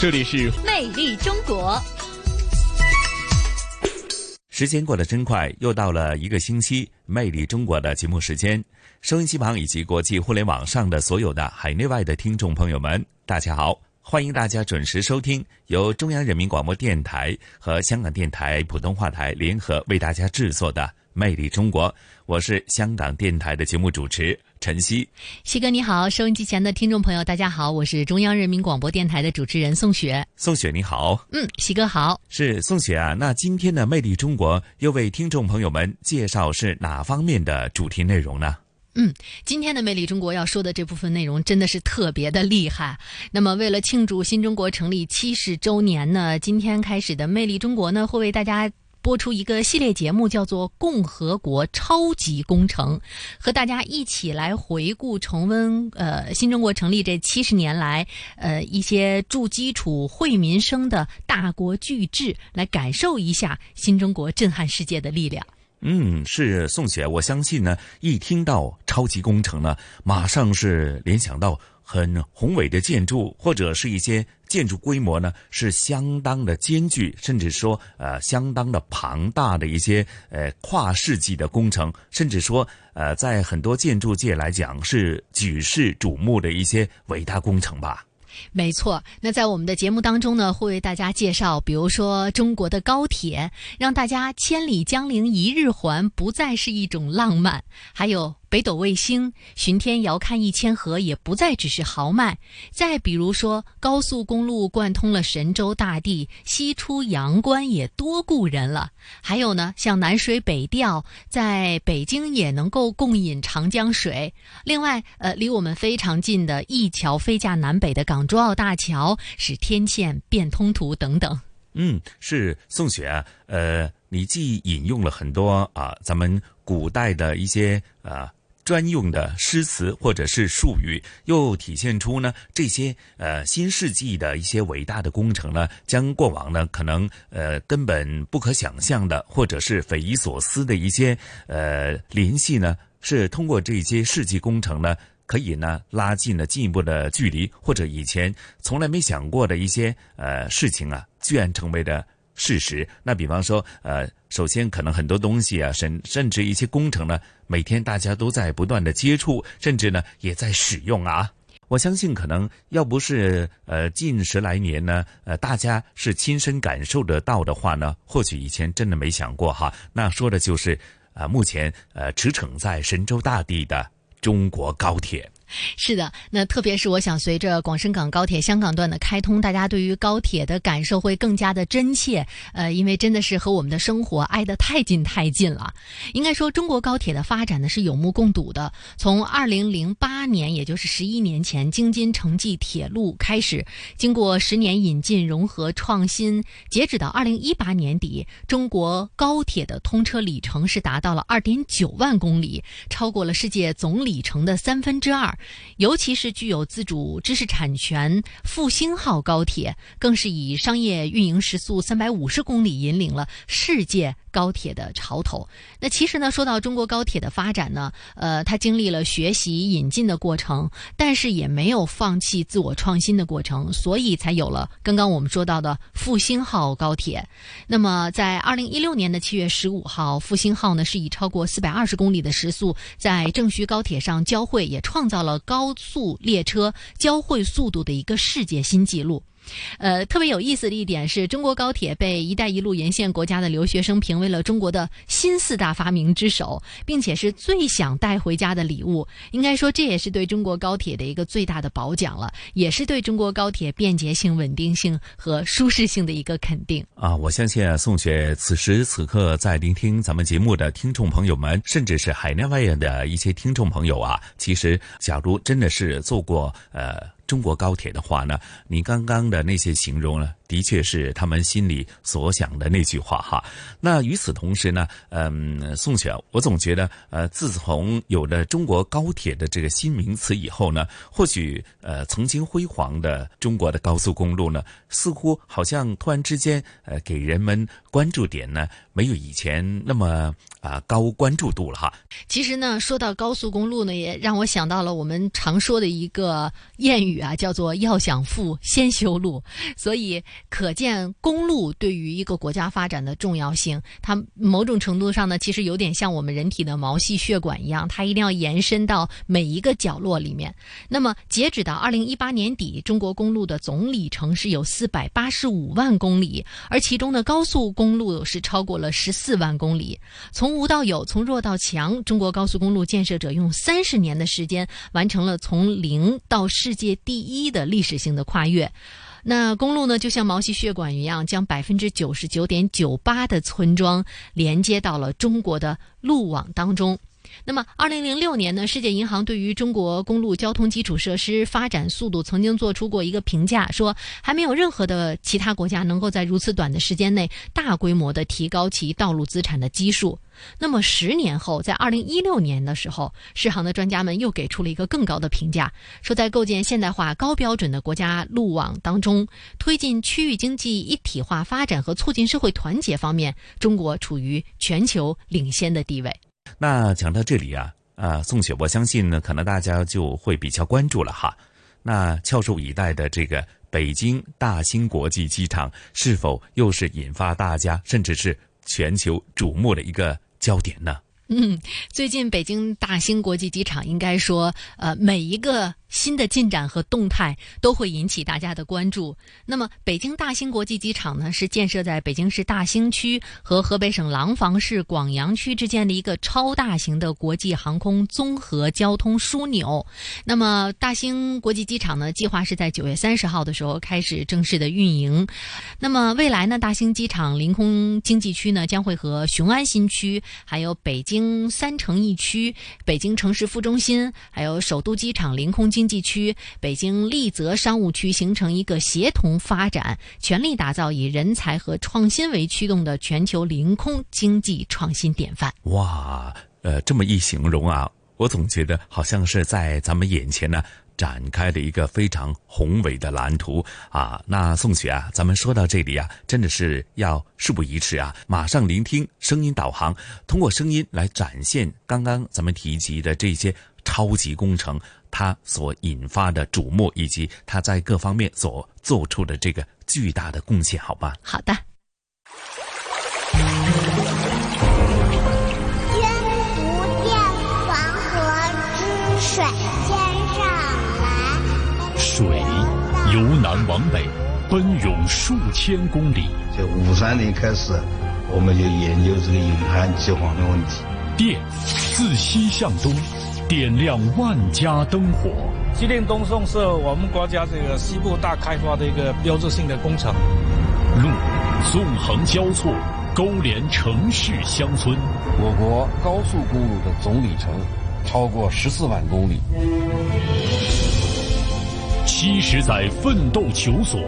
这里是魅力中国。时间过得真快，又到了一个星期《魅力中国》的节目时间。收音机旁以及国际互联网上的所有的海内外的听众朋友们，大家好！欢迎大家准时收听由中央人民广播电台和香港电台普通话台联合为大家制作的《魅力中国》。我是香港电台的节目主持。晨曦，西哥你好，收音机前的听众朋友大家好，我是中央人民广播电台的主持人宋雪。宋雪你好，嗯，西哥好，是宋雪啊。那今天的魅力中国又为听众朋友们介绍是哪方面的主题内容呢？嗯，今天的魅力中国要说的这部分内容真的是特别的厉害。那么为了庆祝新中国成立七十周年呢，今天开始的魅力中国呢会为大家。播出一个系列节目，叫做《共和国超级工程》，和大家一起来回顾、重温呃新中国成立这七十年来呃一些筑基础、惠民生的大国巨制，来感受一下新中国震撼世界的力量。嗯，是宋雪，我相信呢，一听到超级工程呢，马上是联想到。很宏伟的建筑，或者是一些建筑规模呢，是相当的艰巨，甚至说呃相当的庞大的一些呃跨世纪的工程，甚至说呃在很多建筑界来讲是举世瞩目的一些伟大工程吧。没错，那在我们的节目当中呢，会为大家介绍，比如说中国的高铁，让大家千里江陵一日还不再是一种浪漫；还有北斗卫星，巡天遥看一千河也不再只是豪迈。再比如说高速公路贯通了神州大地，西出阳关也多故人了。还有呢，像南水北调，在北京也能够共饮长江水。另外，呃，离我们非常近的一桥飞架南北的港珠澳大桥，使天堑变通途等等。嗯，是宋雪啊，呃，你既引用了很多啊，咱们古代的一些啊。专用的诗词或者是术语，又体现出呢这些呃新世纪的一些伟大的工程呢，将过往呢可能呃根本不可想象的或者是匪夷所思的一些呃联系呢，是通过这些世纪工程呢，可以呢拉近了进一步的距离，或者以前从来没想过的一些呃事情啊，居然成为了。事实，那比方说，呃，首先可能很多东西啊，甚甚至一些工程呢，每天大家都在不断的接触，甚至呢也在使用啊。我相信，可能要不是呃近十来年呢，呃大家是亲身感受得到的话呢，或许以前真的没想过哈。那说的就是啊，目前呃驰骋在神州大地的中国高铁。是的，那特别是我想，随着广深港高铁香港段的开通，大家对于高铁的感受会更加的真切。呃，因为真的是和我们的生活挨得太近太近了。应该说，中国高铁的发展呢是有目共睹的。从二零零八年，也就是十一年前，京津城际铁路开始，经过十年引进、融合、创新，截止到二零一八年底，中国高铁的通车里程是达到了二点九万公里，超过了世界总里程的三分之二。尤其是具有自主知识产权复兴号高铁，更是以商业运营时速三百五十公里引领了世界。高铁的潮头，那其实呢，说到中国高铁的发展呢，呃，它经历了学习引进的过程，但是也没有放弃自我创新的过程，所以才有了刚刚我们说到的复兴号高铁。那么，在二零一六年的七月十五号，复兴号呢是以超过四百二十公里的时速在郑徐高铁上交汇，也创造了高速列车交汇速度的一个世界新纪录。呃，特别有意思的一点是中国高铁被“一带一路”沿线国家的留学生评为了中国的新四大发明之首，并且是最想带回家的礼物。应该说，这也是对中国高铁的一个最大的褒奖了，也是对中国高铁便捷性、稳定性和舒适性的一个肯定啊！我相信宋雪此时此刻在聆听咱们节目的听众朋友们，甚至是海内外的一些听众朋友啊，其实假如真的是做过呃。中国高铁的话呢，你刚刚的那些形容呢，的确是他们心里所想的那句话哈。那与此同时呢，嗯，宋雪，我总觉得，呃，自从有了中国高铁的这个新名词以后呢，或许呃，曾经辉煌的中国的高速公路呢，似乎好像突然之间，呃，给人们关注点呢，没有以前那么啊高关注度了哈。其实呢，说到高速公路呢，也让我想到了我们常说的一个谚语。啊，叫做要想富，先修路，所以可见公路对于一个国家发展的重要性。它某种程度上呢，其实有点像我们人体的毛细血管一样，它一定要延伸到每一个角落里面。那么，截止到二零一八年底，中国公路的总里程是有四百八十五万公里，而其中的高速公路是超过了十四万公里。从无到有，从弱到强，中国高速公路建设者用三十年的时间，完成了从零到世界。第一的历史性的跨越，那公路呢，就像毛细血管一样，将百分之九十九点九八的村庄连接到了中国的路网当中。那么，二零零六年呢，世界银行对于中国公路交通基础设施发展速度曾经做出过一个评价，说还没有任何的其他国家能够在如此短的时间内大规模的提高其道路资产的基数。那么十年后，在二零一六年的时候，世行的专家们又给出了一个更高的评价，说在构建现代化高标准的国家路网当中，推进区域经济一体化发展和促进社会团结方面，中国处于全球领先的地位。那讲到这里啊，啊，宋雪，我相信呢，可能大家就会比较关注了哈。那翘首以待的这个北京大兴国际机场，是否又是引发大家甚至是全球瞩目的一个焦点呢？嗯，最近北京大兴国际机场应该说，呃，每一个。新的进展和动态都会引起大家的关注。那么，北京大兴国际机场呢，是建设在北京市大兴区和河北省廊坊市广阳区之间的一个超大型的国际航空综合交通枢纽。那么，大兴国际机场呢，计划是在九月三十号的时候开始正式的运营。那么，未来呢，大兴机场临空经济区呢，将会和雄安新区、还有北京三城一区、北京城市副中心、还有首都机场临空。经济区、北京丽泽商务区形成一个协同发展，全力打造以人才和创新为驱动的全球临空经济创新典范。哇，呃，这么一形容啊，我总觉得好像是在咱们眼前呢展开了一个非常宏伟的蓝图啊。那宋雪啊，咱们说到这里啊，真的是要事不宜迟啊，马上聆听声音导航，通过声音来展现刚刚咱们提及的这些超级工程。它所引发的瞩目，以及它在各方面所做出的这个巨大的贡献，好吧？好的。君不见黄河之水天上来，水由南往北奔涌数千公里。在五三年开始，我们就研究这个引旱积黄的问题。电自西向东。点亮万家灯火。西电东送是我们国家这个西部大开发的一个标志性的工程。路纵横交错，勾连城市乡村。我国高速公路的总里程超过十四万公里。七十载奋斗求索，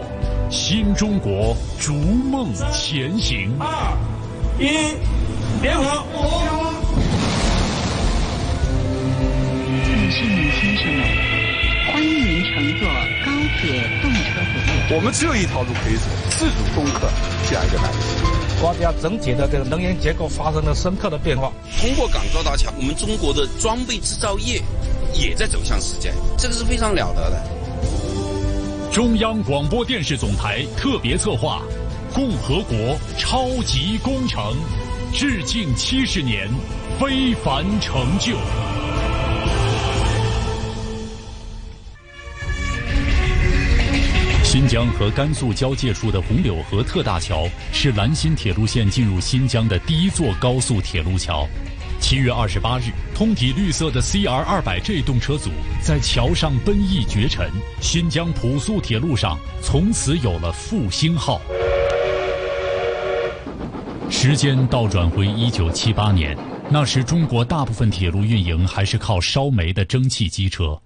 新中国逐梦前行。二一，点火！市民先生们，欢迎您乘坐高铁动车服务。我们只有一条路可以走，自主攻克这样一个难题。国家整体的这个能源结构发生了深刻的变化。通过港高大桥，我们中国的装备制造业也在走向世界，这个是非常了得的。中央广播电视总台特别策划《共和国超级工程》，致敬七十年非凡成就。新疆和甘肃交界处的红柳河特大桥是兰新铁路线进入新疆的第一座高速铁路桥。七月二十八日，通体绿色的 CR 二百 G 动车组在桥上奔逸绝尘，新疆普速铁路上从此有了复兴号。时间倒转回一九七八年，那时中国大部分铁路运营还是靠烧煤的蒸汽机车。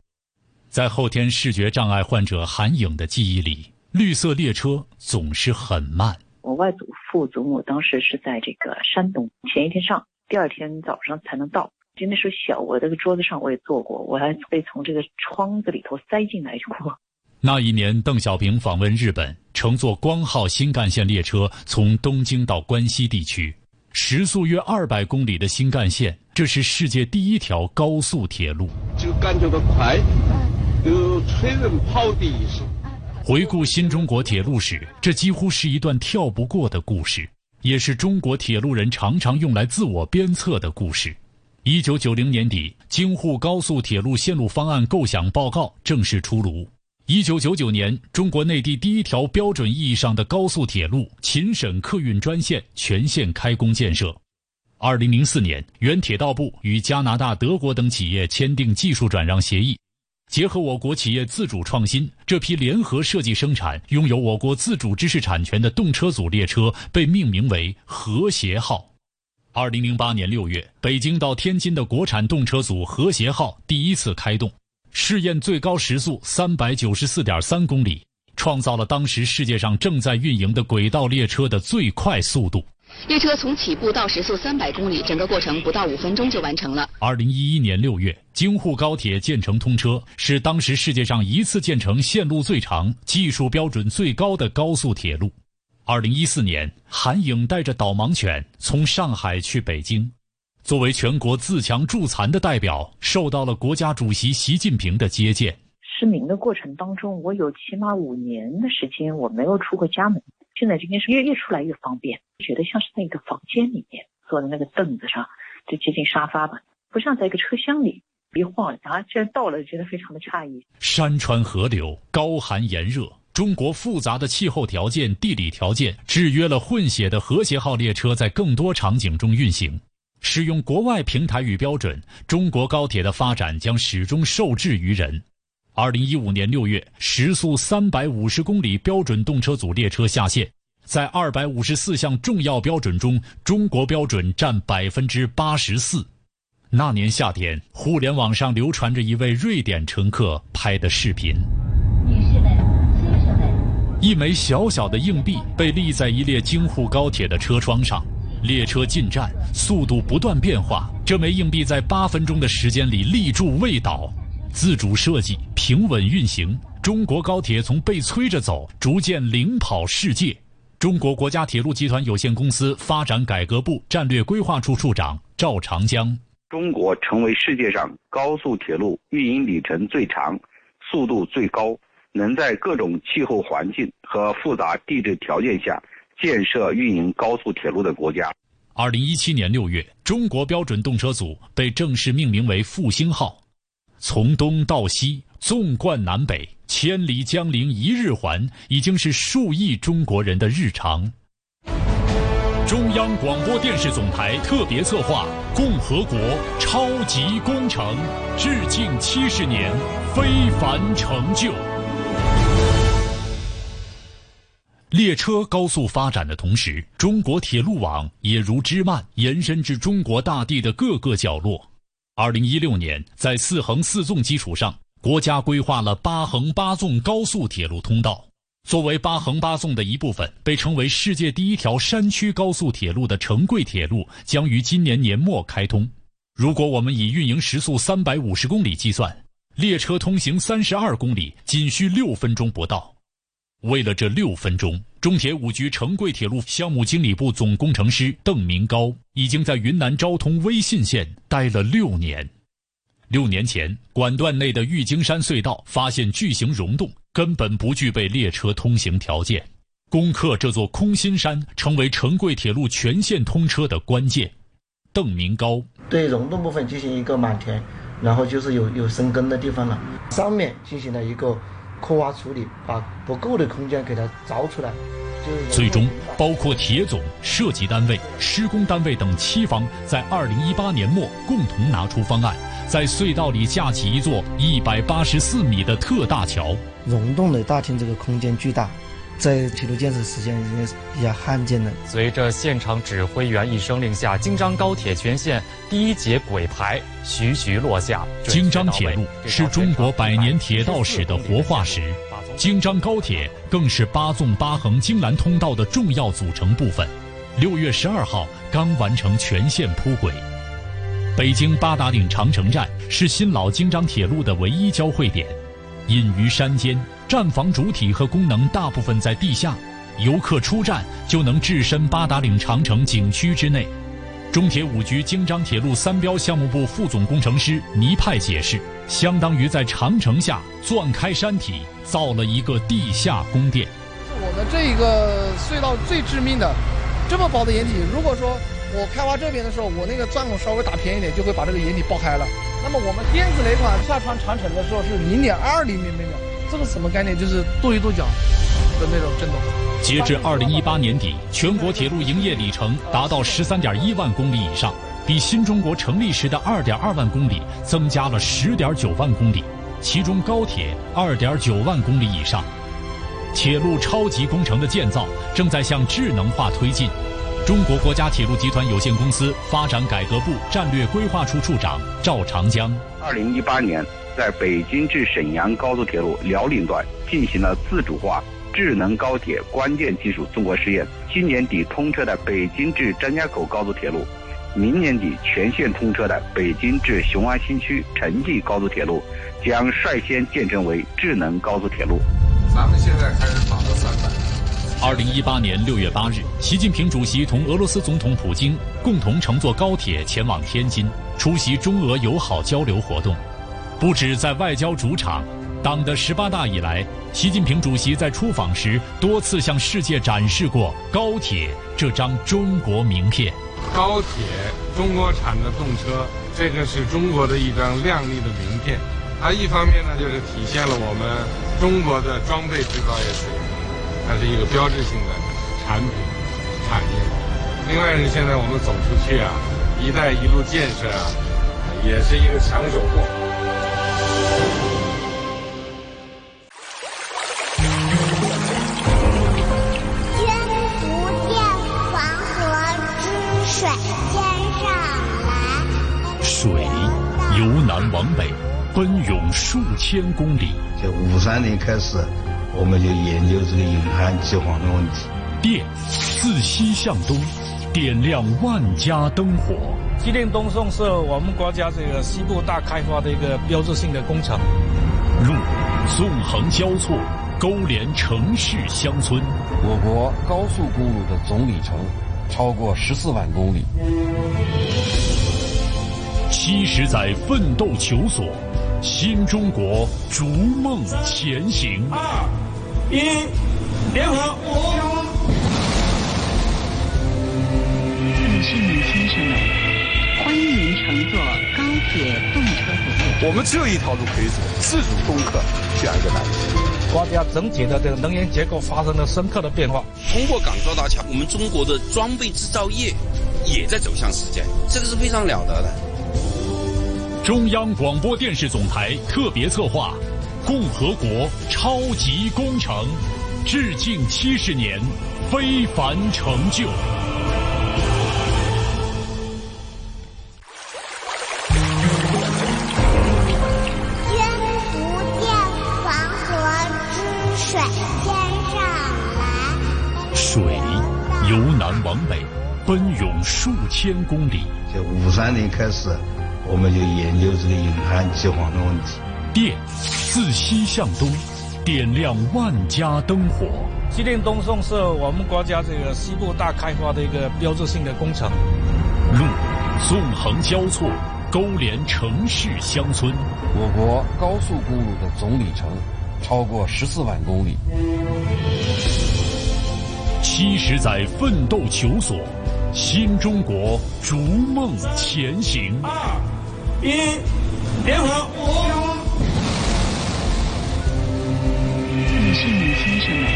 在后天视觉障碍患者韩颖的记忆里，绿色列车总是很慢。我外祖父祖母当时是在这个山东，前一天上，第二天早上才能到。就那时候小，我这个桌子上我也坐过，我还被从这个窗子里头塞进来过。那一年，邓小平访问日本，乘坐光号新干线列车从东京到关西地区，时速约二百公里的新干线，这是世界第一条高速铁路。就感觉到快，有催人跑的意思。回顾新中国铁路史，这几乎是一段跳不过的故事，也是中国铁路人常常用来自我鞭策的故事。一九九零年底，京沪高速铁路线路方案构想报告正式出炉。一九九九年，中国内地第一条标准意义上的高速铁路秦沈客运专线全线开工建设。二零零四年，原铁道部与加拿大、德国等企业签订技术转让协议，结合我国企业自主创新，这批联合设计生产、拥有我国自主知识产权的动车组列车被命名为“和谐号”。二零零八年六月，北京到天津的国产动车组“和谐号”第一次开动，试验最高时速三百九十四点三公里，创造了当时世界上正在运营的轨道列车的最快速度。列车从起步到时速三百公里，整个过程不到五分钟就完成了。二零一一年六月，京沪高铁建成通车，是当时世界上一次建成线路最长、技术标准最高的高速铁路。二零一四年，韩颖带着导盲犬从上海去北京，作为全国自强助残的代表，受到了国家主席习近平的接见。失明的过程当中，我有起码五年的时间我没有出过家门。现在这件事越越出来越方便，觉得像是在一个房间里面坐在那个凳子上，就接近沙发吧，不像在一个车厢里一晃啊，居然到了，觉得非常的诧异。山川河流，高寒炎热。中国复杂的气候条件、地理条件制约了混血的和谐号列车在更多场景中运行。使用国外平台与标准，中国高铁的发展将始终受制于人。二零一五年六月，时速三百五十公里标准动车组列车下线，在二百五十四项重要标准中，中国标准占百分之八十四。那年夏天，互联网上流传着一位瑞典乘客拍的视频。一枚小小的硬币被立在一列京沪高铁的车窗上，列车进站，速度不断变化。这枚硬币在八分钟的时间里立住未倒，自主设计，平稳运行。中国高铁从被催着走，逐渐领跑世界。中国国家铁路集团有限公司发展改革部战略规划处处长赵长江：中国成为世界上高速铁路运营里程最长、速度最高。能在各种气候环境和复杂地质条件下建设运营高速铁路的国家。二零一七年六月，中国标准动车组被正式命名为“复兴号”。从东到西，纵贯南北，千里江陵一日还，已经是数亿中国人的日常。中央广播电视总台特别策划《共和国超级工程》，致敬七十年非凡成就。列车高速发展的同时，中国铁路网也如织蔓延伸至中国大地的各个角落。二零一六年，在四横四纵基础上，国家规划了八横八纵高速铁路通道。作为八横八纵的一部分，被称为世界第一条山区高速铁路的成贵铁路将于今年年末开通。如果我们以运营时速三百五十公里计算，列车通行三十二公里仅需六分钟不到。为了这六分钟，中铁五局成贵铁路项目经理部总工程师邓明高已经在云南昭通威信县待了六年。六年前，管段内的玉京山隧道发现巨型溶洞，根本不具备列车通行条件。攻克这座空心山，成为成贵铁路全线通车的关键。邓明高对溶洞部分进行一个满填，然后就是有有生根的地方了，上面进行了一个。刻挖处理，把不够的空间给它凿出来。最终，包括铁总、设计单位、施工单位等七方，在二零一八年末共同拿出方案，在隧道里架起一座一百八十四米的特大桥。溶洞的大厅这个空间巨大，在铁路建设实现也是比较罕见的。随着现场指挥员一声令下，京张高铁全线第一节轨牌徐徐落下。京张铁路是中国百年铁道史的活化石，京张高铁更是八纵八横京兰通道的重要组成部分。六月十二号刚完成全线铺轨。北京八达岭长城站是新老京张铁路的唯一交汇点，隐于山间，站房主体和功能大部分在地下，游客出站就能置身八达岭长城景区之内。中铁五局京张铁路三标项目部副总工程师倪派解释，相当于在长城下钻开山体，造了一个地下宫殿。我们这一个隧道最致命的。这么薄的掩体，如果说我开挖这边的时候，我那个钻孔稍微打偏一点，就会把这个掩体爆开了。那么我们电子雷管下穿长城的时候是零点二厘米每秒，这个什么概念？就是跺一跺脚的那种震动。截至二零一八年底，全国铁路营业里程达到十三点一万公里以上，比新中国成立时的二点二万公里增加了十点九万公里，其中高铁二点九万公里以上。铁路超级工程的建造正在向智能化推进。中国国家铁路集团有限公司发展改革部战略规划处处长赵长江：二零一八年，在北京至沈阳高速铁路辽宁段进行了自主化智能高铁关键技术综合试验。今年底通车的北京至张家口高速铁路，明年底全线通车的北京至雄安新区城际高速铁路，将率先建成为智能高速铁路。咱们现在开始打到三百。二零一八年六月八日，习近平主席同俄罗斯总统普京共同乘坐高铁前往天津，出席中俄友好交流活动。不止在外交主场，党的十八大以来，习近平主席在出访时多次向世界展示过高铁这张中国名片。高铁，中国产的动车，这个是中国的一张亮丽的名片。它一方面呢，就是体现了我们。中国的装备制造业水平，它是一个标志性的产品产业。另外是现在我们走出去啊，“一带一路”建设啊，也是一个抢手货。君不见黄河之水天上来，水由南往北奔涌数千公里。这五三年开始，我们就研究这个隐含计划的问题。电自西向东，点亮万家灯火。机电东送是我们国家这个西部大开发的一个标志性的工程。路纵横交错，勾连城市乡村。我国高速公路的总里程超过十四万公里。七十载奋斗求索。新中国逐梦前行。二一，点火！女士们、先生们，欢迎乘坐高铁动车组。我们只有一条路可以走，自主攻克这样一个难题。国家整体的这个能源结构发生了深刻的变化。通过港珠澳大桥，我们中国的装备制造业也在走向世界，这个是非常了得的。中央广播电视总台特别策划《共和国超级工程》，致敬七十年非凡成就。君不见黄河之水天上来，水由南往北奔涌数千公里。在五三年开始。我们就研究这个引涵计划的问题。电自西向东，点亮万家灯火。西电东送是我们国家这个西部大开发的一个标志性的工程。路纵横交错，勾连城市乡村。我国高速公路的总里程超过十四万公里。七十载奋斗求索，新中国逐梦前行。一，点火！女士们、先生们，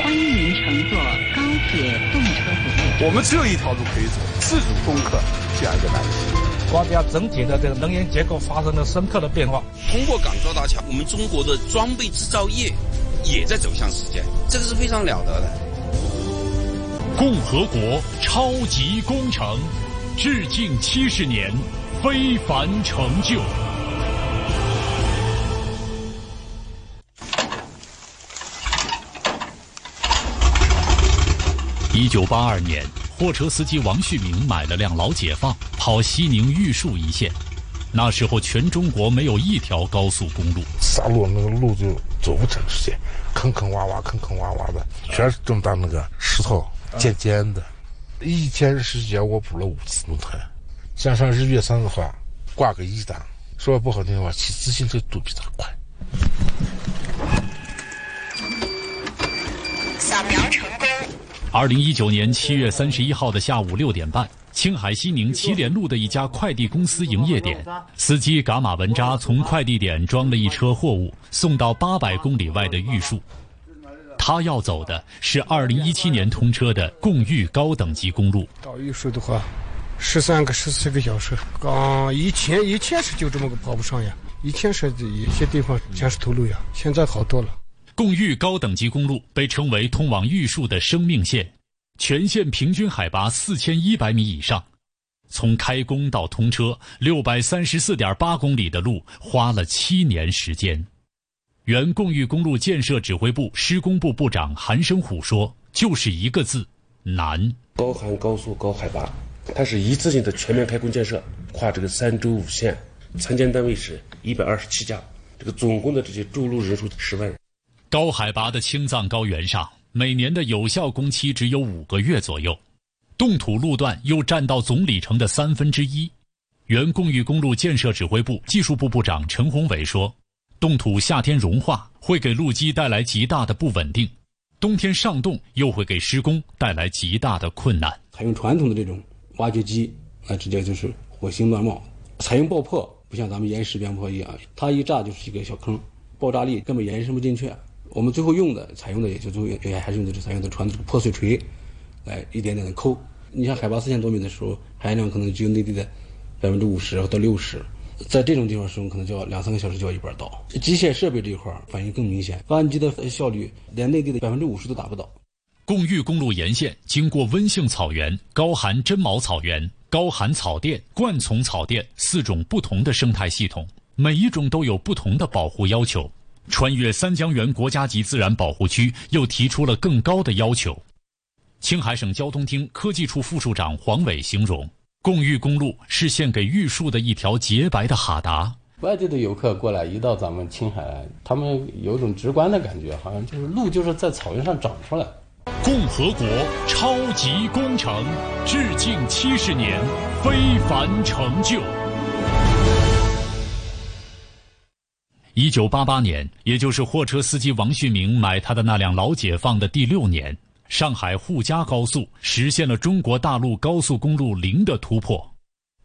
欢迎您乘坐高铁动车组列我们只有一条路可以走，自主攻克这样一个难题。国家整体的这个能源结构发生了深刻的变化。通过港珠澳大桥，我们中国的装备制造业也在走向世界，这个是非常了得的。共和国超级工程，致敬七十年非凡成就。一九八二年，货车司机王旭明买了辆老解放，跑西宁玉树一线。那时候，全中国没有一条高速公路，山路那个路就走不成时间，坑坑洼洼，坑坑洼洼的，全是这么大那个石头，尖尖的。一天时间我补了五次轮胎。加上日月山的话，挂个一档，说不好听的话，骑自行车都比他快。扫描成功。二零一九年七月三十一号的下午六点半，青海西宁祁连路的一家快递公司营业点，司机噶玛文扎从快递点装了一车货物，送到八百公里外的玉树。他要走的是二零一七年通车的贡玉高等级公路。到玉树的话，十三个十四个小时。刚以前以前是就这么个跑不上呀，以前是有些地方全是土路呀，现在好多了。贡玉高等级公路被称为通往玉树的生命线，全线平均海拔四千一百米以上。从开工到通车，六百三十四点八公里的路花了七年时间。原贡玉公路建设指挥部施工部部长韩生虎说：“就是一个字，难。高寒高速高海拔，它是一次性的全面开工建设，跨这个三州五县，参建单位是一百二十七家，这个总共的这些筑路人数十万人。高海拔的青藏高原上，每年的有效工期只有五个月左右，冻土路段又占到总里程的三分之一。原贡玉公路建设指挥部技术部部长陈宏伟说。”冻土夏天融化会给路基带来极大的不稳定，冬天上冻又会给施工带来极大的困难。采用传统的这种挖掘机，那直接就是火星乱冒；采用爆破，不像咱们岩石边坡一样，它一炸就是一个小坑，爆炸力根本延伸不进去。我们最后用的、采用的也就最后也还是用的是采用的传统的破碎锤，来一点点的抠。你像海拔四千多米的时候，含氧量可能只有内地的百分之五十到六十。在这种地方使用，可能就要两三个小时就要一板到。机械设备这一块反应更明显，发动机的效率连内地的百分之五十都达不到。贡玉公路沿线经过温性草原、高寒针毛草原、高寒草甸、灌丛草甸四种不同的生态系统，每一种都有不同的保护要求。穿越三江源国家级自然保护区又提出了更高的要求。青海省交通厅科技处副处长黄伟形容。贡玉公路是献给玉树的一条洁白的哈达。外地的游客过来，一到咱们青海，他们有一种直观的感觉，好像就是路就是在草原上长出来。共和国超级工程，致敬七十年非凡成就。一九八八年，也就是货车司机王旭明买他的那辆老解放的第六年。上海沪嘉高速实现了中国大陆高速公路零的突破，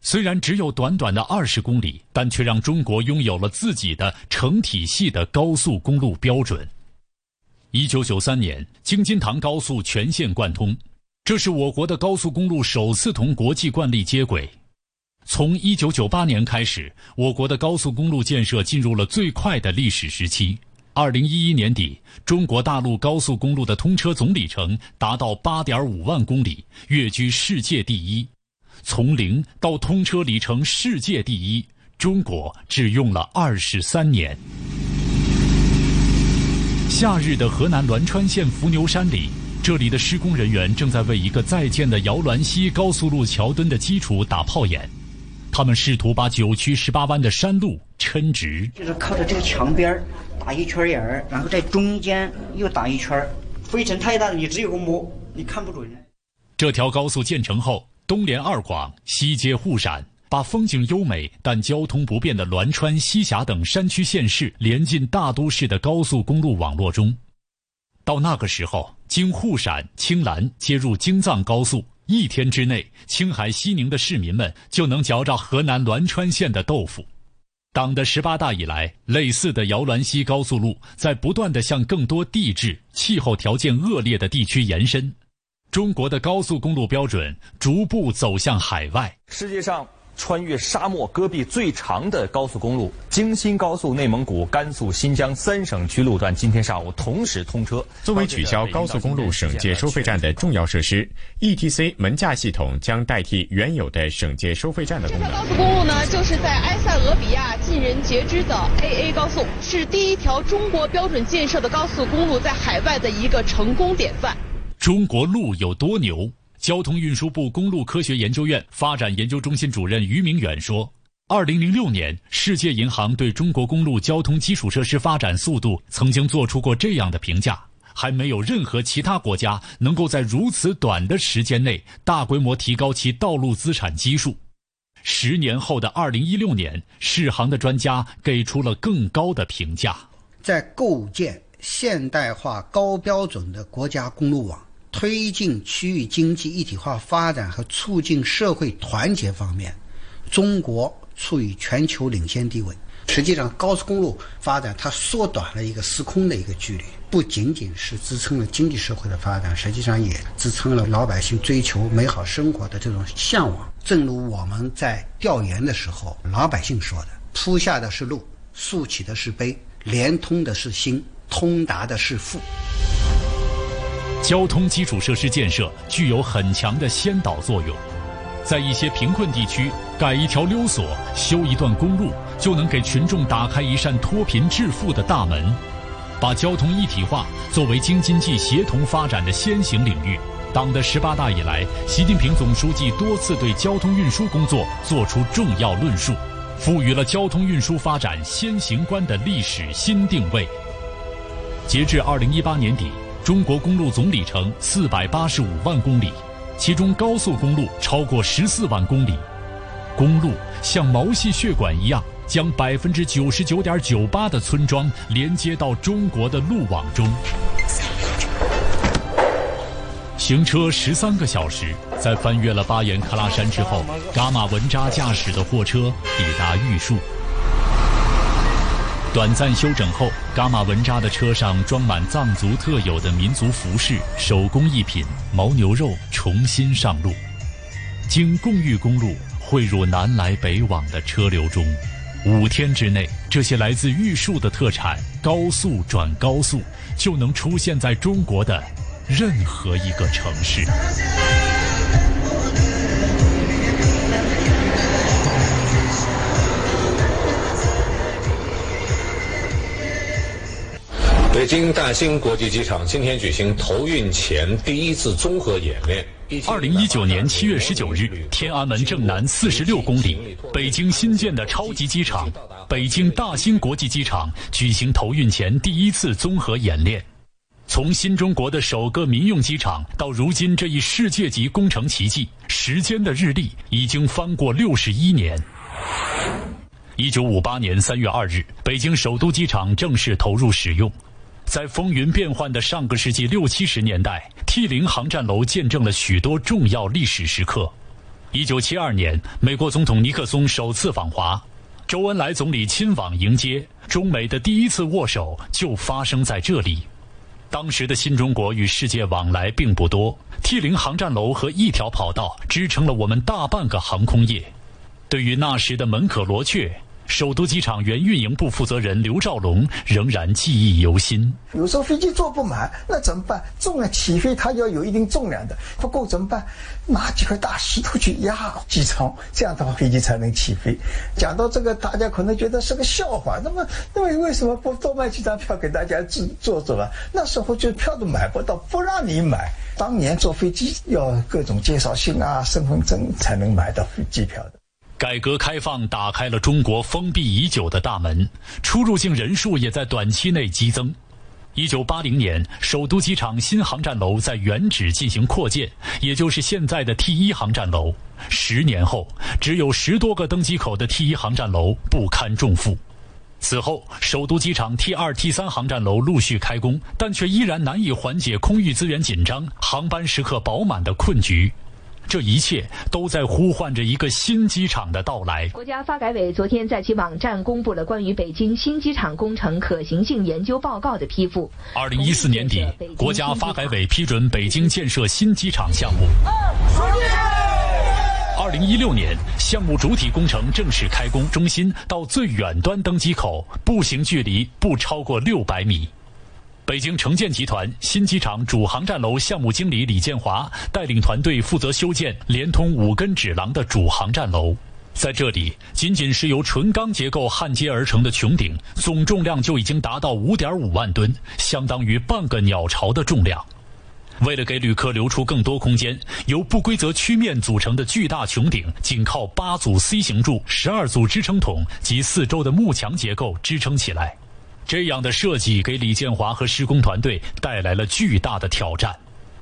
虽然只有短短的二十公里，但却让中国拥有了自己的成体系的高速公路标准。一九九三年，京津塘高速全线贯通，这是我国的高速公路首次同国际惯例接轨。从一九九八年开始，我国的高速公路建设进入了最快的历史时期。二零一一年底，中国大陆高速公路的通车总里程达到八点五万公里，跃居世界第一。从零到通车里程世界第一，中国只用了二十三年。夏日的河南栾川县伏牛山里，这里的施工人员正在为一个在建的姚栾西高速路桥墩的基础打炮眼，他们试图把九曲十八弯的山路抻直。就是靠着这个墙边儿。打一圈眼儿，然后在中间又打一圈灰尘太大了，你只有个摸，你看不准。这条高速建成后，东连二广，西接沪陕，把风景优美但交通不便的栾川、西峡等山区县市连进大都市的高速公路网络中。到那个时候，经沪陕、青兰接入京藏高速，一天之内，青海西宁的市民们就能嚼着河南栾川县的豆腐。党的十八大以来，类似的姚栾西高速路在不断的向更多地质、气候条件恶劣的地区延伸，中国的高速公路标准逐步走向海外。世界上穿越沙漠戈壁最长的高速公路京新高速内蒙古、甘肃、新疆三省区路段今天上午同时通车。作为取消高速公路省界收费站的重要设施，ETC 门架系统将代替原有的省界收费站的功能。高速公路呢，就是在埃塞俄比亚尽人皆知的 AA 高速，是第一条中国标准建设的高速公路在海外的一个成功典范。中国路有多牛？交通运输部公路科学研究院发展研究中心主任于明远说：“二零零六年，世界银行对中国公路交通基础设施发展速度曾经做出过这样的评价：还没有任何其他国家能够在如此短的时间内大规模提高其道路资产基数。十年后的二零一六年，世行的专家给出了更高的评价：在构建现代化高标准的国家公路网。”推进区域经济一体化发展和促进社会团结方面，中国处于全球领先地位。实际上，高速公路发展它缩短了一个时空的一个距离，不仅仅是支撑了经济社会的发展，实际上也支撑了老百姓追求美好生活的这种向往。正如我们在调研的时候，老百姓说的：“铺下的是路，竖起的是碑，连通的是心，通达的是富。”交通基础设施建设具有很强的先导作用，在一些贫困地区，改一条溜索、修一段公路，就能给群众打开一扇脱贫致富的大门。把交通一体化作为京津冀协同发展的先行领域，党的十八大以来，习近平总书记多次对交通运输工作作出重要论述，赋予了交通运输发展先行观的历史新定位。截至二零一八年底。中国公路总里程四百八十五万公里，其中高速公路超过十四万公里。公路像毛细血管一样，将百分之九十九点九八的村庄连接到中国的路网中。行车十三个小时，在翻越了巴颜喀拉山之后，噶玛文扎驾驶的货车抵达玉树。短暂休整后，噶玛文扎的车上装满藏族特有的民族服饰、手工艺品、牦牛肉，重新上路。经贡玉公路汇入南来北往的车流中，五天之内，这些来自玉树的特产高速转高速，就能出现在中国的任何一个城市。北京大兴国际机场今天举行投运前第一次综合演练。二零一九年七月十九日，天安门正南四十六公里，北京新建的超级机场——北京大兴国际机场举行投运前第一次综合演练。从新中国的首个民用机场到如今这一世界级工程奇迹，时间的日历已经翻过六十一年。一九五八年三月二日，北京首都机场正式投入使用。在风云变幻的上个世纪六七十年代，T 零航站楼见证了许多重要历史时刻。一九七二年，美国总统尼克松首次访华，周恩来总理亲往迎接，中美的第一次握手就发生在这里。当时的新中国与世界往来并不多，T 零航站楼和一条跑道支撑了我们大半个航空业。对于那时的门可罗雀。首都机场原运营部负责人刘兆龙仍然记忆犹新。有时候飞机坐不满，那怎么办？重量起飞，它要有一定重量的，不够怎么办？拿几块大石头去压机舱，这样的话飞机才能起飞。讲到这个，大家可能觉得是个笑话。那么，那么为什么不多卖几张票给大家坐坐坐啊？那时候就票都买不到，不让你买。当年坐飞机要各种介绍信啊、身份证才能买到机票的。改革开放打开了中国封闭已久的大门，出入境人数也在短期内激增。一九八零年，首都机场新航站楼在原址进行扩建，也就是现在的 T 一航站楼。十年后，只有十多个登机口的 T 一航站楼不堪重负。此后，首都机场 T 二、T 三航站楼陆续开工，但却依然难以缓解空域资源紧张、航班时刻饱满的困局。这一切都在呼唤着一个新机场的到来。国家发改委昨天在其网站公布了关于北京新机场工程可行性研究报告的批复。二零一四年底，国家发改委批准北京建设新机场项目。二零一六年，项目主体工程正式开工，中心到最远端登机口步行距离不超过六百米。北京城建集团新机场主航站楼项目经理李建华带领团队负责修建连通五根指廊的主航站楼。在这里，仅仅是由纯钢结构焊接而成的穹顶，总重量就已经达到五点五万吨，相当于半个鸟巢的重量。为了给旅客留出更多空间，由不规则曲面组成的巨大穹顶，仅靠八组 C 型柱、十二组支撑筒及四周的幕墙结构支撑起来。这样的设计给李建华和施工团队带来了巨大的挑战。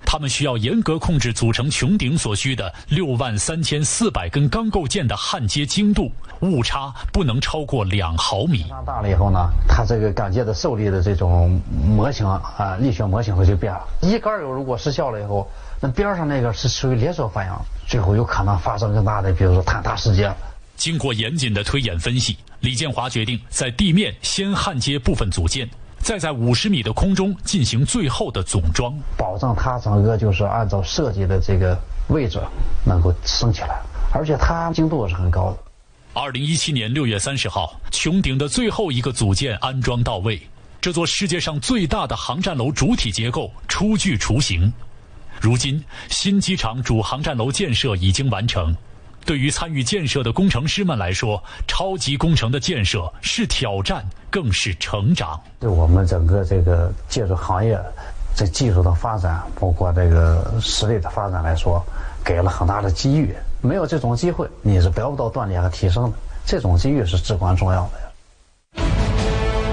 他们需要严格控制组成穹顶所需的六万三千四百根钢构件的焊接精度，误差不能超过两毫米。大了以后呢，它这个钢件的受力的这种模型啊，力学模型会就变了。一杆油如果失效了以后，那边上那个是属于连锁反应，最后有可能发生更大的，比如说坍塌事件。经过严谨的推演分析，李建华决定在地面先焊接部分组件。再在五十米的空中进行最后的总装，保证它整个就是按照设计的这个位置能够升起来，而且它精度是很高的。二零一七年六月三十号，穹顶的最后一个组件安装到位，这座世界上最大的航站楼主体结构初具雏形。如今，新机场主航站楼建设已经完成。对于参与建设的工程师们来说，超级工程的建设是挑战，更是成长。对我们整个这个建筑行业，这技术的发展，包括这个实力的发展来说，给了很大的机遇。没有这种机会，你是得不到锻炼和提升的。这种机遇是至关重要的呀。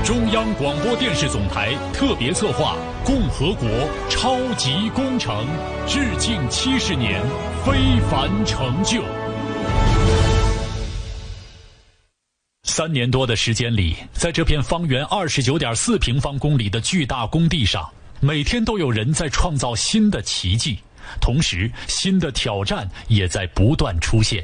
中央广播电视总台特别策划《共和国超级工程》，致敬七十年非凡成就。三年多的时间里，在这片方圆二十九点四平方公里的巨大工地上，每天都有人在创造新的奇迹，同时新的挑战也在不断出现。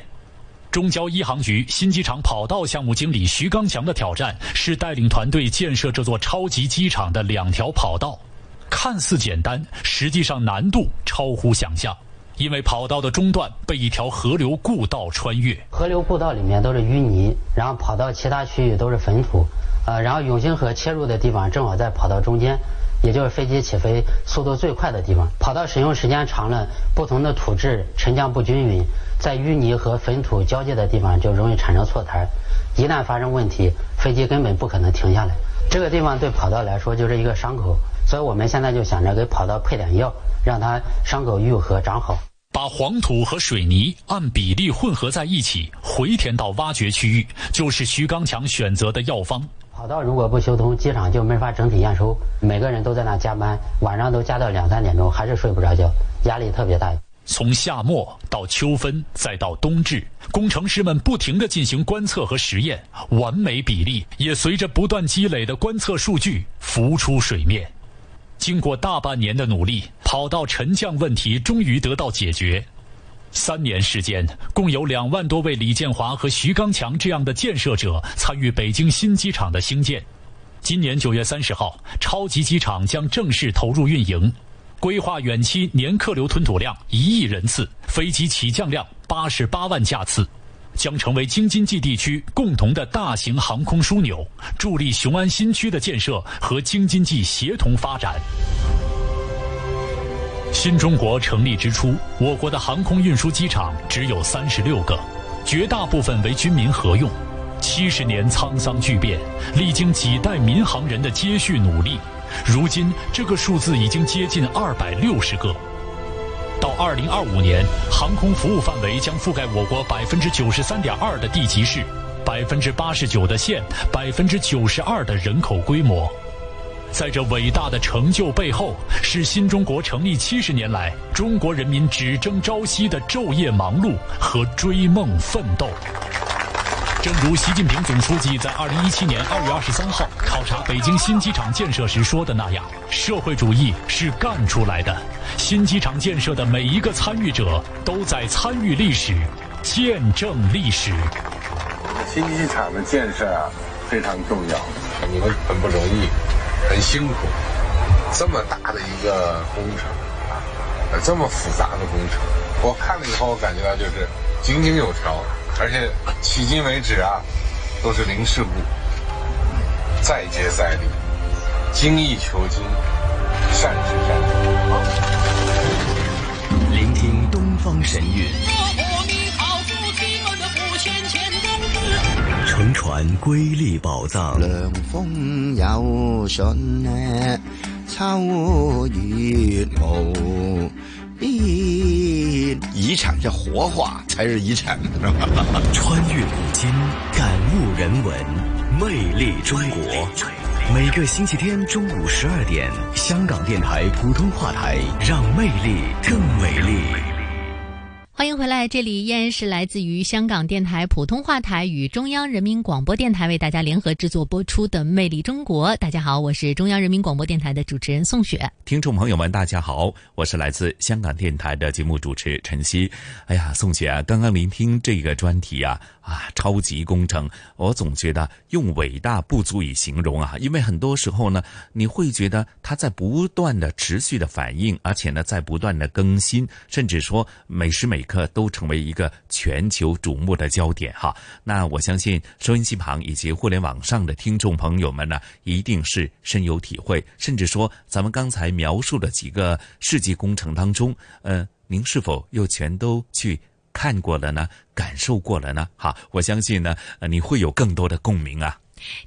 中交一航局新机场跑道项目经理徐刚强的挑战是带领团队建设这座超级机场的两条跑道，看似简单，实际上难度超乎想象。因为跑道的中段被一条河流故道穿越，河流故道里面都是淤泥，然后跑道其他区域都是坟土，呃，然后永兴河切入的地方正好在跑道中间，也就是飞机起飞速度最快的地方。跑道使用时间长了，不同的土质沉降不均匀，在淤泥和坟土交界的地方就容易产生错台，一旦发生问题，飞机根本不可能停下来。这个地方对跑道来说就是一个伤口，所以我们现在就想着给跑道配点药，让它伤口愈合长好。把黄土和水泥按比例混合在一起，回填到挖掘区域，就是徐刚强选择的药方。跑道如果不修通，机场就没法整体验收。每个人都在那加班，晚上都加到两三点钟，还是睡不着觉，压力特别大。从夏末到秋分，再到冬至，工程师们不停地进行观测和实验，完美比例也随着不断积累的观测数据浮出水面。经过大半年的努力，跑道沉降问题终于得到解决。三年时间，共有两万多位李建华和徐刚强这样的建设者参与北京新机场的兴建。今年九月三十号，超级机场将正式投入运营，规划远期年客流吞吐量一亿人次，飞机起降量八十八万架次。将成为京津冀地区共同的大型航空枢纽，助力雄安新区的建设和京津冀协同发展。新中国成立之初，我国的航空运输机场只有三十六个，绝大部分为军民合用。七十年沧桑巨变，历经几代民航人的接续努力，如今这个数字已经接近二百六十个。到二零二五年，航空服务范围将覆盖我国百分之九十三点二的地级市，百分之八十九的县，百分之九十二的人口规模。在这伟大的成就背后，是新中国成立七十年来中国人民只争朝夕的昼夜忙碌和追梦奋斗。正如习近平总书记在二零一七年二月二十三号考察北京新机场建设时说的那样：“社会主义是干出来的。”新机场建设的每一个参与者都在参与历史，见证历史。新机场的建设啊，非常重要，你们很不容易，很辛苦。这么大的一个工程啊，这么复杂的工程，我看了以后，我感觉到就是井井有条，而且迄今为止啊，都是零事故，再接再厉，精益求精，善始善终。聆听东方神韵，乘船瑰丽宝藏。凉风有信呢，秋月无边。遗产要活化才是遗产，穿越古今，感悟人文，魅力中国。每个星期天中午十二点，香港电台普通话台，让魅力更美丽。欢迎回来，这里依然是来自于香港电台普通话台与中央人民广播电台为大家联合制作播出的《魅力中国》。大家好，我是中央人民广播电台的主持人宋雪。听众朋友们，大家好，我是来自香港电台的节目主持陈曦。哎呀，宋雪啊，刚刚聆听这个专题啊。啊，超级工程，我总觉得用伟大不足以形容啊，因为很多时候呢，你会觉得它在不断的持续的反应，而且呢，在不断的更新，甚至说每时每刻都成为一个全球瞩目的焦点哈。那我相信收音机旁以及互联网上的听众朋友们呢，一定是深有体会，甚至说咱们刚才描述的几个世纪工程当中，呃，您是否又全都去？看过了呢，感受过了呢，哈，我相信呢，你会有更多的共鸣啊。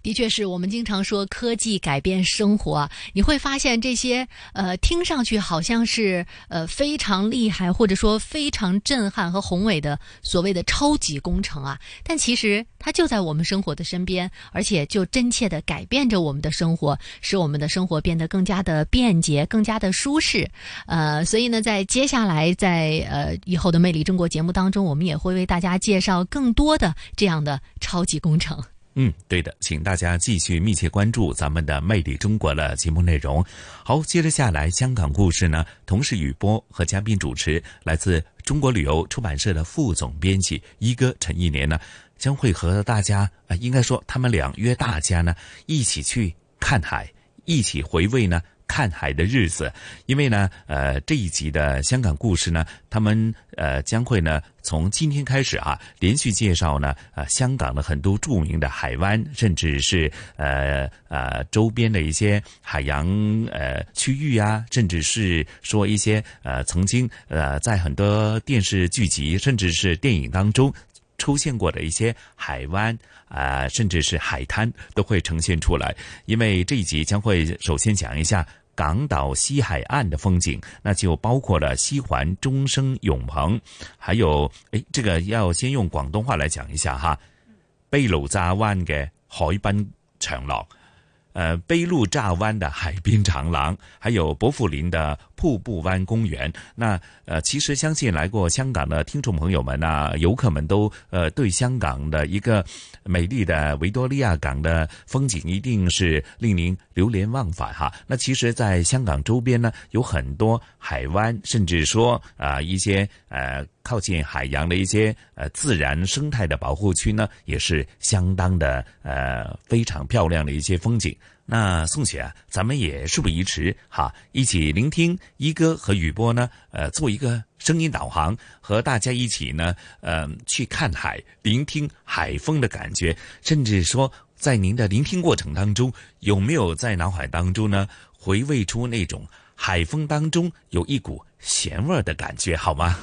的确是我们经常说科技改变生活，你会发现这些呃听上去好像是呃非常厉害或者说非常震撼和宏伟的所谓的超级工程啊，但其实它就在我们生活的身边，而且就真切的改变着我们的生活，使我们的生活变得更加的便捷、更加的舒适。呃，所以呢，在接下来在呃以后的《魅力中国》节目当中，我们也会为大家介绍更多的这样的超级工程。嗯，对的，请大家继续密切关注咱们的《魅力中国》的节目内容。好，接着下来，香港故事呢，同时雨波和嘉宾主持，来自中国旅游出版社的副总编辑一哥陈一年呢，将会和大家啊，应该说他们俩约大家呢，一起去看海，一起回味呢。看海的日子，因为呢，呃，这一集的香港故事呢，他们呃将会呢从今天开始啊，连续介绍呢，呃，香港的很多著名的海湾，甚至是呃呃周边的一些海洋呃区域啊，甚至是说一些呃曾经呃在很多电视剧集，甚至是电影当中出现过的一些海湾。啊，甚至是海滩都会呈现出来，因为这一集将会首先讲一下港岛西海岸的风景，那就包括了西环、中生、永鹏，还有诶，这个要先用广东话来讲一下哈，贝鲁扎湾的海滨长廊。呃，贝路扎湾的海滨长廊，还有伯富林的瀑布湾公园。那呃，其实相信来过香港的听众朋友们呐，游客们都呃对香港的一个美丽的维多利亚港的风景一定是令您流连忘返哈。那其实，在香港周边呢，有很多海湾，甚至说啊一些呃靠近海洋的一些呃自然生态的保护区呢，也是相当的呃非常漂亮的一些风景。那宋雪啊，咱们也事不宜迟哈，一起聆听一哥和雨波呢，呃，做一个声音导航，和大家一起呢，呃，去看海，聆听海风的感觉，甚至说，在您的聆听过程当中，有没有在脑海当中呢，回味出那种海风当中有一股咸味的感觉，好吗？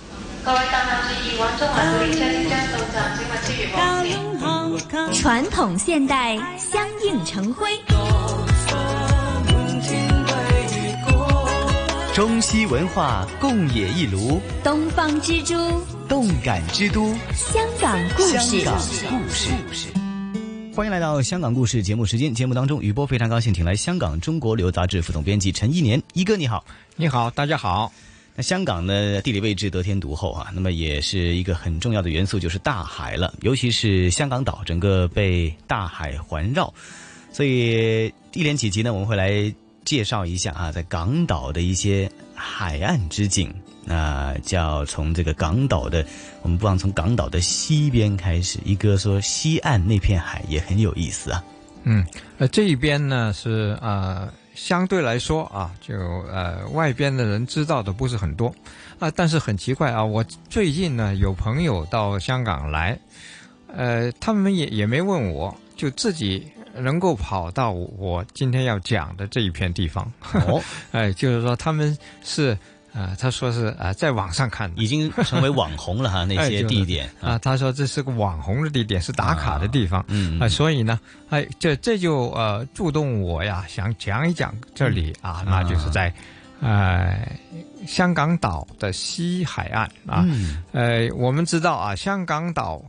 各位乘客注意，往中环列车即将到站，请勿超越黄线。传统现代相映成辉。中西文化共冶一炉，东方之珠，动感之都，香港故事。香港故事，欢迎来到香港故事节目时间。节目当中，雨波非常高兴，请来香港中国旅游杂志副总编辑陈一年一哥，你好，你好，大家好。那香港呢地理位置得天独厚啊，那么也是一个很重要的元素，就是大海了。尤其是香港岛，整个被大海环绕，所以一连几集呢，我们会来。介绍一下啊，在港岛的一些海岸之景。那叫从这个港岛的，我们不妨从港岛的西边开始。一哥说，西岸那片海也很有意思啊。嗯，呃，这一边呢是啊相对来说啊，就呃外边的人知道的不是很多啊，但是很奇怪啊，我最近呢有朋友到香港来，呃，他们也也没问我，就自己能够跑到我今天要讲的这一片地方，哦，哎，就是说他们是。啊，他说是啊，在网上看已经成为网红了哈，那些地点啊，他说这是个网红的地点，是打卡的地方，嗯啊，所以呢，哎，这这就呃触动我呀，想讲一讲这里啊，那就是在呃香港岛的西海岸啊，呃，我们知道啊，香港岛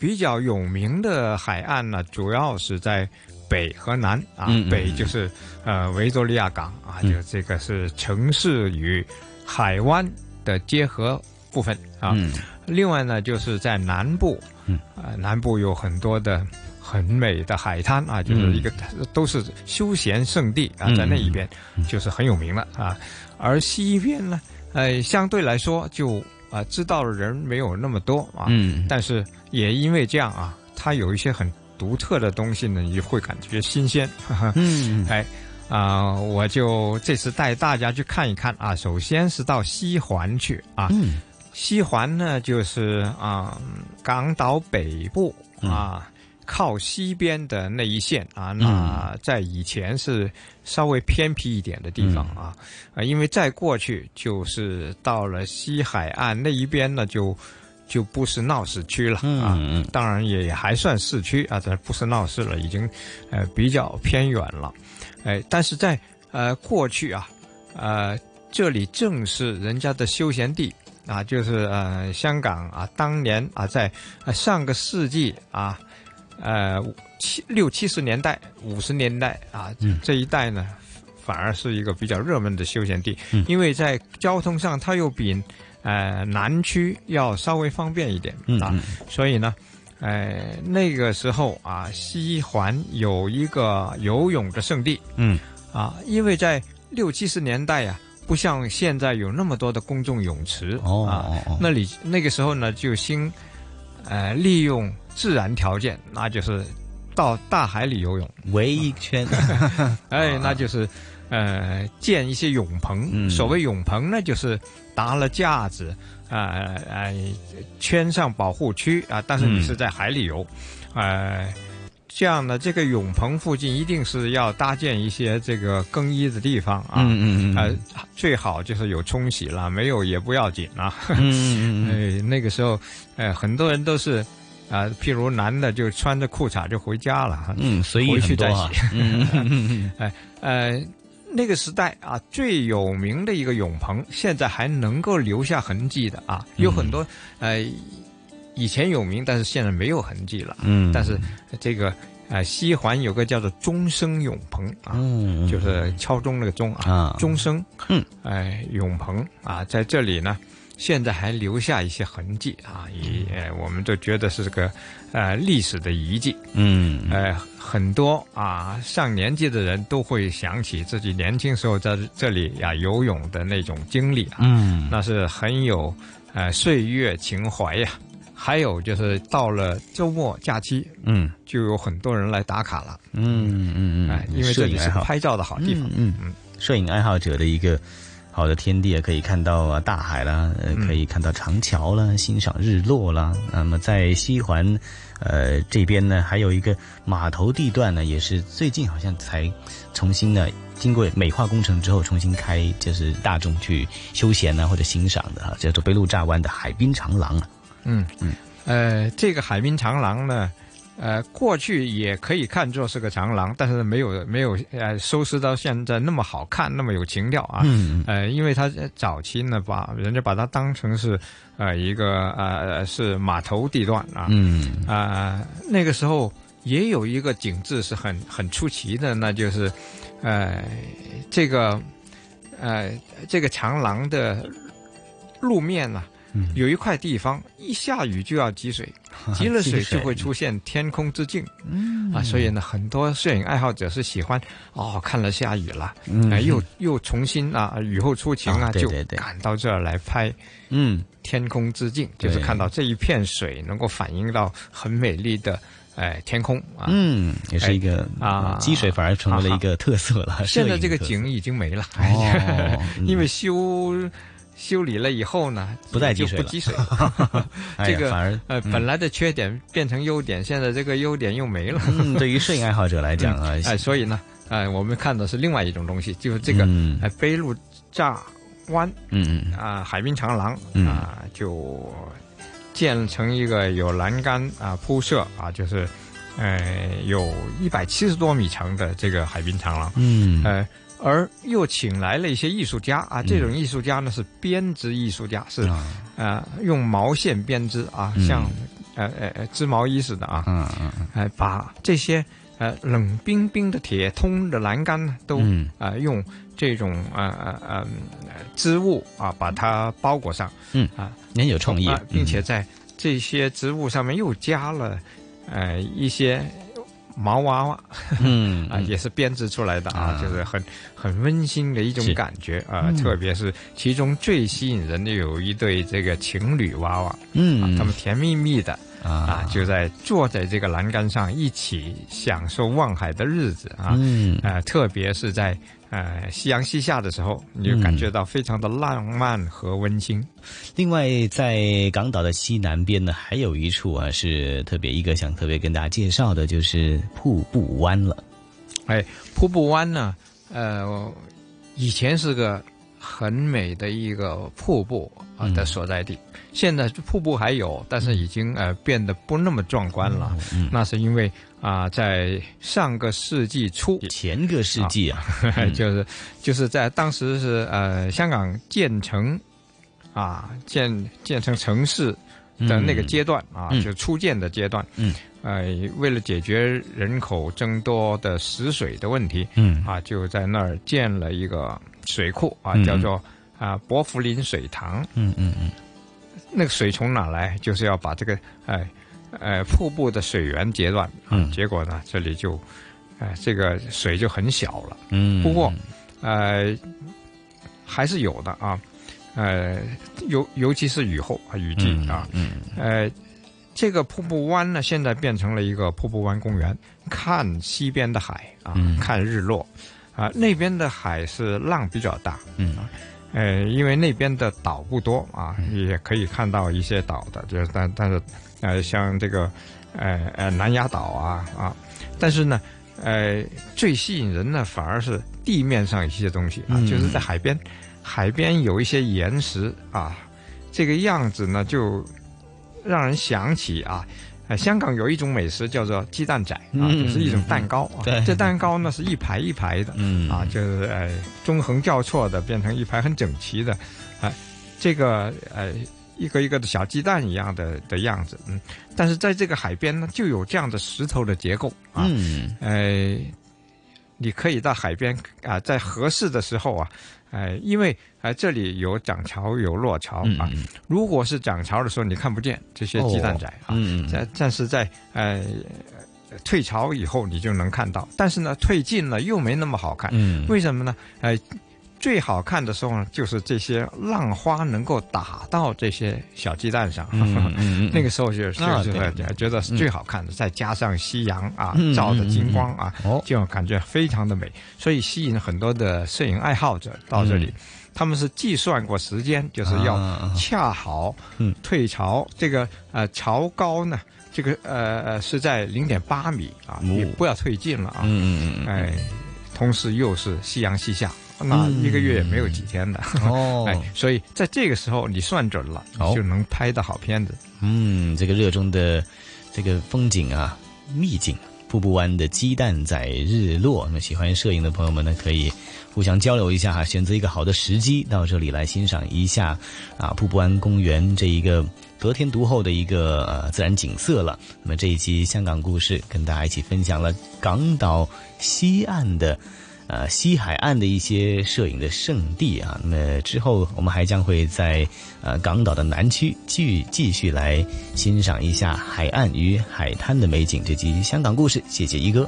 比较有名的海岸呢，主要是在。北和南啊，北就是呃维多利亚港啊，就这个是城市与海湾的结合部分啊。另外呢，就是在南部，啊南部有很多的很美的海滩啊，就是一个都是休闲胜地啊，在那一边就是很有名了啊。而西边呢，呃相对来说就啊知道的人没有那么多啊，但是也因为这样啊，它有一些很。独特的东西呢，你就会感觉新鲜。嗯，哎，啊，我就这次带大家去看一看啊。首先是到西环去啊。嗯，西环呢就是啊港岛北部啊靠西边的那一线啊。那在以前是稍微偏僻一点的地方啊。啊，因为再过去就是到了西海岸那一边呢就。就不是闹市区了啊，当然也还算市区啊，但不是闹市了，已经呃比较偏远了，哎，但是在呃过去啊，呃这里正是人家的休闲地啊，就是呃香港啊，当年啊在上个世纪啊，呃七六七十年代、五十年代啊这一带呢，反而是一个比较热门的休闲地，因为在交通上它又比。呃，南区要稍微方便一点啊，所以呢，呃，那个时候啊，西环有一个游泳的圣地，嗯，啊，因为在六七十年代呀，不像现在有那么多的公众泳池哦，那里那个时候呢，就兴，呃，利用自然条件，那就是到大海里游泳，围一圈，哎，那就是。呃，建一些泳棚。所谓泳棚呢，就是搭了架子，啊呃，圈上保护区啊。但是你是在海里游，呃，这样呢，这个泳棚附近一定是要搭建一些这个更衣的地方啊。嗯嗯嗯。呃，最好就是有冲洗了，没有也不要紧啊。嗯嗯嗯。那个时候，呃，很多人都是啊，譬如男的就穿着裤衩就回家了。嗯，随意去再洗。嗯嗯嗯。哎呃。那个时代啊，最有名的一个泳棚，现在还能够留下痕迹的啊，有很多呃，以前有名，但是现在没有痕迹了。嗯，但是这个呃，西环有个叫做钟声永鹏啊，就是敲钟那个钟啊，钟声，嗯，哎，永鹏啊，在这里呢。现在还留下一些痕迹啊，也我们都觉得是个呃历史的遗迹。嗯，呃，很多啊上年纪的人都会想起自己年轻时候在这里呀游泳的那种经历啊。嗯，那是很有呃岁月情怀呀。还有就是到了周末假期，嗯，就有很多人来打卡了。嗯嗯嗯，因为这里是拍照的好地方。嗯嗯，摄影爱好者的一个。好的天地啊，可以看到啊大海啦，呃，可以看到长桥啦，欣赏日落啦。那么在西环，呃这边呢，还有一个码头地段呢，也是最近好像才重新呢，经过美化工程之后重新开，就是大众去休闲呢或者欣赏的啊，叫做贝路乍湾的海滨长廊啊。嗯嗯，呃，这个海滨长廊呢。呃，过去也可以看作是个长廊，但是没有没有呃收拾到现在那么好看，那么有情调啊。嗯。呃，因为它早期呢，把人家把它当成是呃一个呃是码头地段啊。嗯。啊，那个时候也有一个景致是很很出奇的，那就是呃这个呃这个长廊的路面呢。有一块地方一下雨就要积水，积了水就会出现天空之镜，啊，所以呢，很多摄影爱好者是喜欢哦，看了下雨了，啊，又又重新啊，雨后初晴啊，就赶到这儿来拍，嗯，天空之镜，就是看到这一片水能够反映到很美丽的哎天空啊，嗯，也是一个啊积水反而成为了一个特色了。现在这个景已经没了，哦 因为修。修理了以后呢，不再积水不积水，哎这个反而呃本来的缺点变成优点，现在这个优点又没了。嗯，对于摄影爱好者来讲啊，哎，所以呢，哎，我们看的是另外一种东西，就是这个哎飞路乍湾，嗯嗯。啊海滨长廊嗯。啊就建成一个有栏杆啊铺设啊，就是呃有一百七十多米长的这个海滨长廊，嗯。呃。而又请来了一些艺术家啊，这种艺术家呢是编织艺术家，是呃用毛线编织啊，像呃呃呃织毛衣似的啊，嗯嗯嗯，哎把这些呃冷冰冰的铁通的栏杆呢都啊用这种呃呃呃织物啊把它包裹上，嗯。啊，您有创意啊，并且在这些织物上面又加了呃一些。毛娃娃，嗯 啊，也是编织出来的啊，就是很很温馨的一种感觉啊，嗯。特别是其中最吸引人的有一对这个情侣娃娃，嗯。啊，他们甜蜜蜜的啊，就在坐在这个栏杆上一起享受望海的日子啊，嗯。呃，特别是在呃夕阳西下的时候，你就感觉到非常的浪漫和温馨。另外，在港岛的西南边呢，还有一处啊是特别一个想特别跟大家介绍的，就是瀑布湾了。哎，瀑布湾呢，呃，以前是个很美的一个瀑布啊的所在地，现在瀑布还有，但是已经呃变得不那么壮观了。那是因为啊、在上个世纪初，前个世纪啊，就是就是在当时是呃香港建成啊建建成城市的那个阶段啊，嗯就初建的阶段。嗯，呃，为了解决人口增多的食水的问题，嗯。啊，就在那儿建了一个水库啊，嗯叫做啊伯福林水塘。嗯嗯嗯，那个水从哪来？就是要把这个哎呃瀑布的水源截断。嗯，结果呢，这里就哎这个水就很小了。嗯，不过呃还是有的啊。呃，尤尤其是雨后啊，雨季啊，嗯，呃，这个瀑布湾呢，现在变成了一个瀑布湾公园，看西边的海啊，嗯看日落，啊，那边的海是浪比较大，嗯，呃，因为那边的岛不多啊，也可以看到一些岛的，就是但但是呃，像这个呃呃南丫岛啊啊，但是呢，呃，最吸引人的，反而是地面上一些东西啊，嗯就是在海边。海边有一些岩石啊，这个样子呢，就让人想起啊，呃，香港有一种美食叫做鸡蛋仔啊，嗯就是一种蛋糕啊。对 这蛋糕呢是一排一排的，嗯啊，就是呃中横交错的，变成一排很整齐的，啊，这个呃一个一个的小鸡蛋一样的的样子，嗯，但是在这个海边呢，就有这样的石头的结构啊，嗯，呃，你可以到海边啊、在合适的时候啊。呃，因为哎这里有涨潮有落潮嗯啊，如果是涨潮的时候，你看不见这些鸡蛋仔啊，嗯但但是在呃退潮以后你就能看到，但是呢退尽了又没那么好看，嗯。为什么呢？呃，最好看的时候呢，就是这些浪花能够打到这些小鸡蛋上，嗯嗯嗯 那个时候就就啊是觉得是最好看的，再加上夕阳啊嗯照的金光啊就感觉非常的美，所以吸引很多的摄影爱好者到这里。嗯。他们是计算过时间，就是要啊恰好嗯。退潮。这个呃潮高呢，这个呃呃是在零点八米啊，你不要退近了啊。嗯嗯嗯，哎，同时又是夕阳西下，那一个月也没有几天的。哦 哎，所以在这个时候你算准了，就能拍到好片子。嗯，这个热衷的这个风景啊，秘境。瀑布湾的鸡蛋仔日落，那么喜欢摄影的朋友们呢，可以互相交流一下哈，选择一个好的时机到这里来欣赏一下啊瀑布湾公园这一个得天独厚的一个呃自然景色了。那么这一期香港故事跟大家一起分享了港岛西岸的。呃，西海岸的一些摄影的圣地啊，那之后我们还将会在呃港岛的南区继继续来欣赏一下海岸与海滩的美景。这集香港故事，谢谢一哥。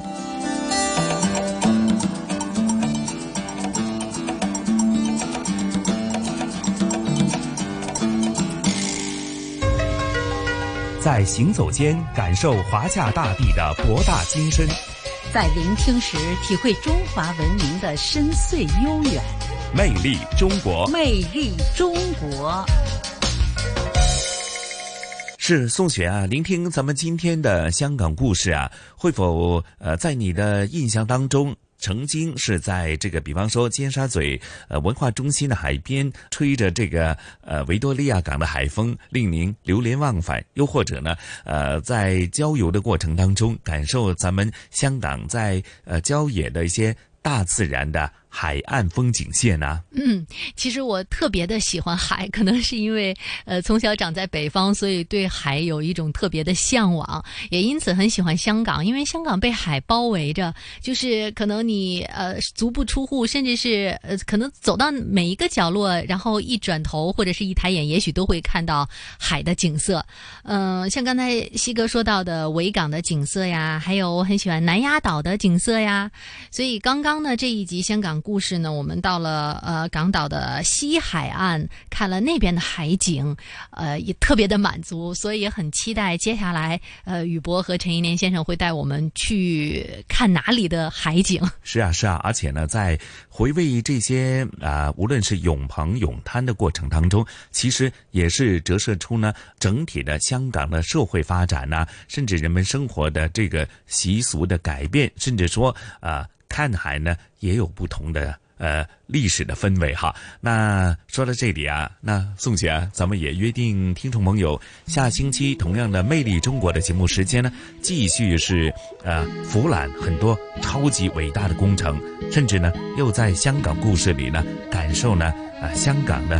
在行走间感受华夏大地的博大精深，在聆听时体会中华文明的深邃悠远。魅力中国，魅力中国。是宋雪啊，聆听咱们今天的香港故事啊，会否呃，在你的印象当中，曾经是在这个，比方说尖沙咀呃文化中心的海边，吹着这个呃维多利亚港的海风，令您流连忘返；又或者呢，呃，在郊游的过程当中，感受咱们香港在呃郊野的一些大自然的。海岸风景线呢？嗯，其实我特别的喜欢海，可能是因为呃从小长在北方，所以对海有一种特别的向往，也因此很喜欢香港，因为香港被海包围着，就是可能你呃足不出户，甚至是呃可能走到每一个角落，然后一转头或者是一抬眼，也许都会看到海的景色。嗯，像刚才西哥说到的维港的景色呀，还有我很喜欢南丫岛的景色呀，所以刚刚呢这一集香港。故事呢，我们到了呃港岛的西海岸，看了那边的海景，呃也特别的满足，所以也很期待接下来呃宇博和陈一年先生会带我们去看哪里的海景。是啊是啊，而且呢，在回味这些啊无论是泳棚泳滩的过程当中，其实也是折射出呢整体的香港的社会发展呐，甚至人们生活的这个习俗的改变，甚至说啊。看海呢，也有不同的呃历史的氛围哈。那说到这里啊，那宋姐啊，咱们也约定听众朋友，下星期同样的《魅力中国》的节目时间呢，继续是呃俯览很多超级伟大的工程，甚至呢又在香港故事里呢感受呢啊香港呢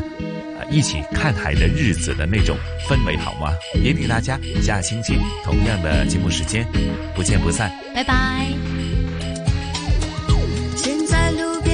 啊一起看海的日子的那种氛围，好吗？也请大家下星期同样的节目时间不见不散，拜拜。